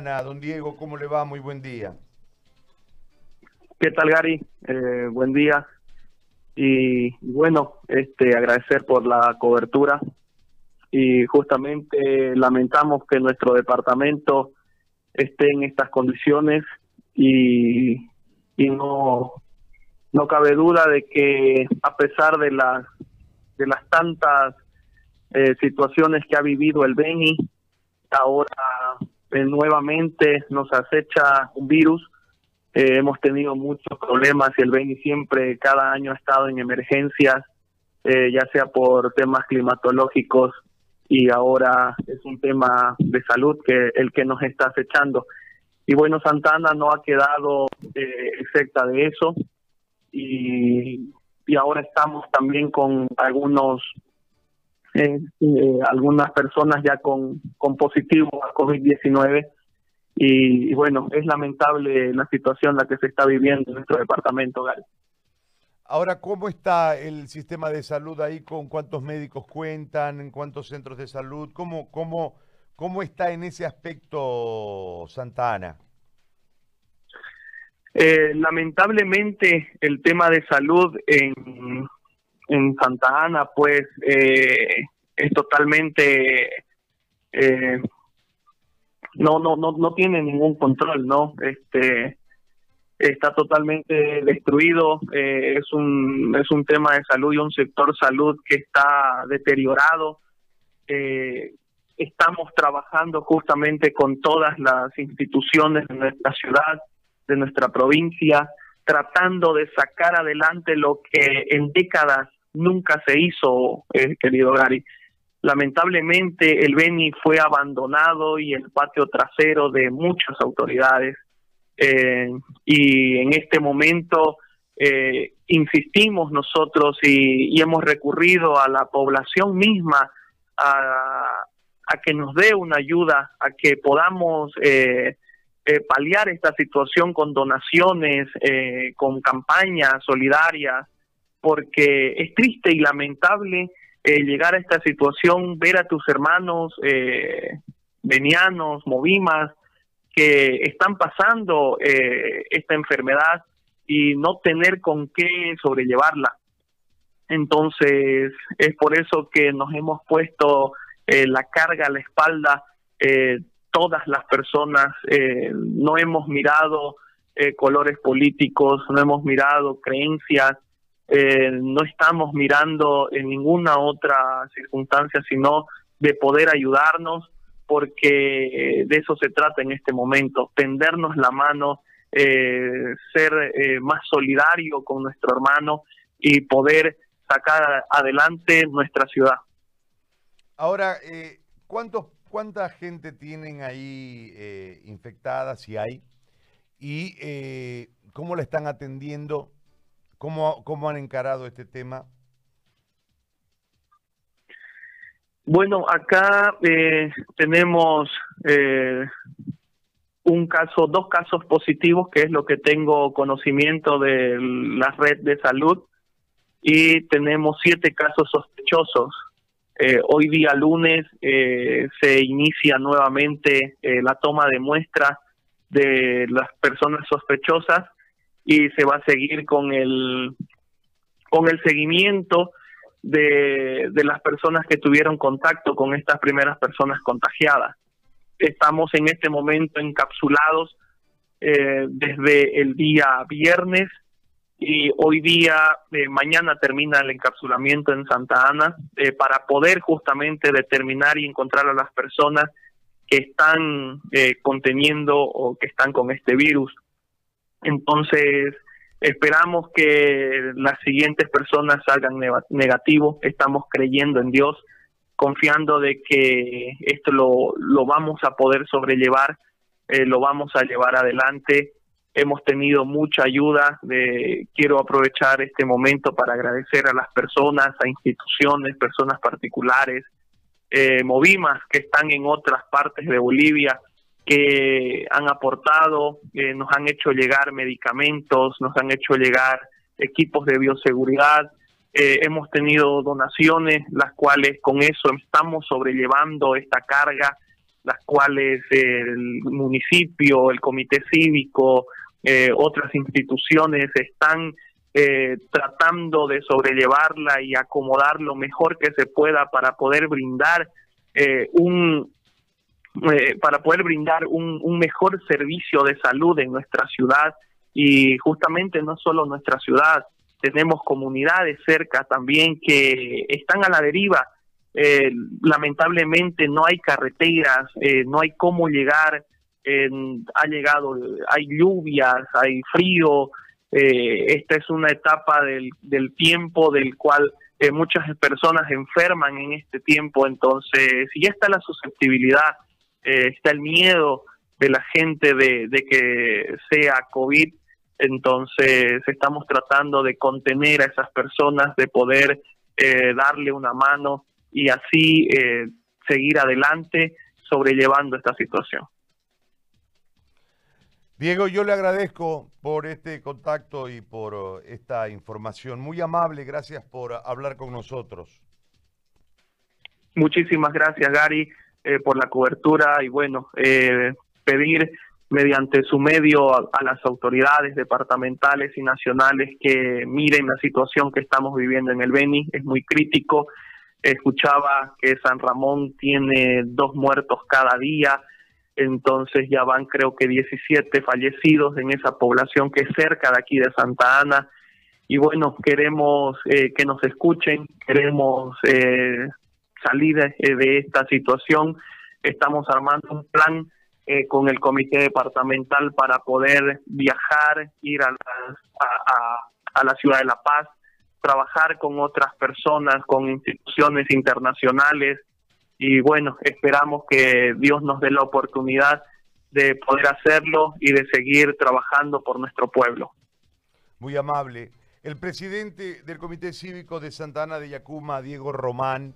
Don Diego, ¿cómo le va? Muy buen día. ¿Qué tal, Gary? Eh, buen día. Y bueno, este, agradecer por la cobertura. Y justamente lamentamos que nuestro departamento esté en estas condiciones y, y no, no cabe duda de que a pesar de las, de las tantas eh, situaciones que ha vivido el Beni, ahora eh, nuevamente nos acecha un virus. Eh, hemos tenido muchos problemas y el Beni siempre, cada año ha estado en emergencias, eh, ya sea por temas climatológicos y ahora es un tema de salud que el que nos está acechando. Y bueno, Santana no ha quedado excepta de eso y, y ahora estamos también con algunos eh, eh, algunas personas ya con, con positivo a COVID-19 y, bueno, es lamentable la situación la que se está viviendo en nuestro departamento, Gal. Ahora, ¿cómo está el sistema de salud ahí? ¿Con cuántos médicos cuentan? ¿En cuántos centros de salud? ¿Cómo, cómo, cómo está en ese aspecto Santa Ana? Eh, lamentablemente el tema de salud en, en Santa Ana, pues eh, es totalmente eh, no no no no tiene ningún control, no este está totalmente destruido eh, es un es un tema de salud y un sector salud que está deteriorado. Estamos trabajando justamente con todas las instituciones de nuestra ciudad de nuestra provincia tratando de sacar adelante lo que en décadas nunca se hizo, eh, querido Gary. Lamentablemente el Beni fue abandonado y el patio trasero de muchas autoridades. Eh, y en este momento eh, insistimos nosotros y, hemos recurrido a la población misma a, a, que nos dé una ayuda, a que podamos paliar esta situación con donaciones, con campañas solidarias, porque es triste y lamentable eh, llegar a esta situación, ver a tus hermanos eh, movimas, que están pasando eh, esta enfermedad y no tener con qué sobrellevarla. Entonces, es por eso que nos hemos puesto eh, la carga a la espalda todas las personas, no hemos mirado colores políticos, no hemos mirado creencias, eh, no estamos mirando en ninguna otra circunstancia, sino de poder ayudarnos, porque de eso se trata en este momento, tendernos la mano, eh, ser eh, más solidario con nuestro hermano y poder sacar adelante nuestra ciudad. Ahora, ¿cuántos, ¿cuánta gente tienen ahí infectada, si hay? ¿Y cómo la están atendiendo? ¿Cómo, cómo han encarado este tema? Bueno, acá eh, tenemos eh, un caso, dos casos positivos, que es lo que tengo conocimiento de la red de salud, y tenemos siete casos sospechosos. Eh, hoy día lunes se inicia nuevamente la toma de muestras de las personas sospechosas y se va a seguir con el con el seguimiento de, de las personas que tuvieron contacto con estas primeras personas contagiadas. Estamos en este momento encapsulados eh, desde el día viernes y hoy día, eh, mañana termina el encapsulamiento en Santa Ana eh, para poder justamente determinar y encontrar a las personas que están conteniendo o que están con este virus. Entonces, esperamos que las siguientes personas salgan negativos. Estamos creyendo en Dios, confiando de que esto lo, lo vamos a poder sobrellevar, eh, lo vamos a llevar adelante. Hemos tenido mucha ayuda. De, quiero aprovechar este momento para agradecer a las personas, a instituciones, personas particulares, eh, Movimas que están en otras partes de Bolivia, que han aportado, eh, nos han hecho llegar medicamentos, nos han hecho llegar equipos de bioseguridad, eh, hemos tenido donaciones, las cuales con eso estamos sobrellevando esta carga las cuales el municipio, el comité cívico, eh, otras instituciones están eh, tratando de sobrellevarla y acomodar lo mejor que se pueda para poder brindar eh, un para poder brindar un, un mejor servicio de salud en nuestra ciudad y justamente no solo nuestra ciudad, tenemos comunidades cerca también que están a la deriva. Eh, lamentablemente no hay carreteras, eh, no hay cómo llegar, ha llegado, hay lluvias, hay frío, eh, esta es una etapa del, tiempo del cual muchas personas enferman en este tiempo, entonces ya está la susceptibilidad, está el miedo de la gente de, de que sea COVID, entonces estamos tratando de contener a esas personas, de poder eh, darle una mano y así eh, seguir adelante sobrellevando esta situación. Diego, yo le agradezco por este contacto y por uh, esta información. Muy amable, gracias por hablar con nosotros. Muchísimas gracias, Gary, eh, por la cobertura y bueno, pedir mediante su medio a, las autoridades departamentales y nacionales que miren la situación que estamos viviendo en el Beni, es muy crítico. Escuchaba que San Ramón tiene dos muertos cada día, entonces ya van creo que 17 fallecidos en esa población que es cerca de aquí de Santa Ana. Y bueno, queremos eh, que nos escuchen, queremos eh, salir de esta situación. Estamos armando un plan eh, con el comité departamental para poder viajar, ir a la, a, la ciudad de La Paz, trabajar con otras personas, con instituciones internacionales y bueno, esperamos que Dios nos dé la oportunidad de poder hacerlo y de seguir trabajando por nuestro pueblo. Muy amable. El presidente del Comité Cívico de Santa Ana de Yacuma, Diego Román,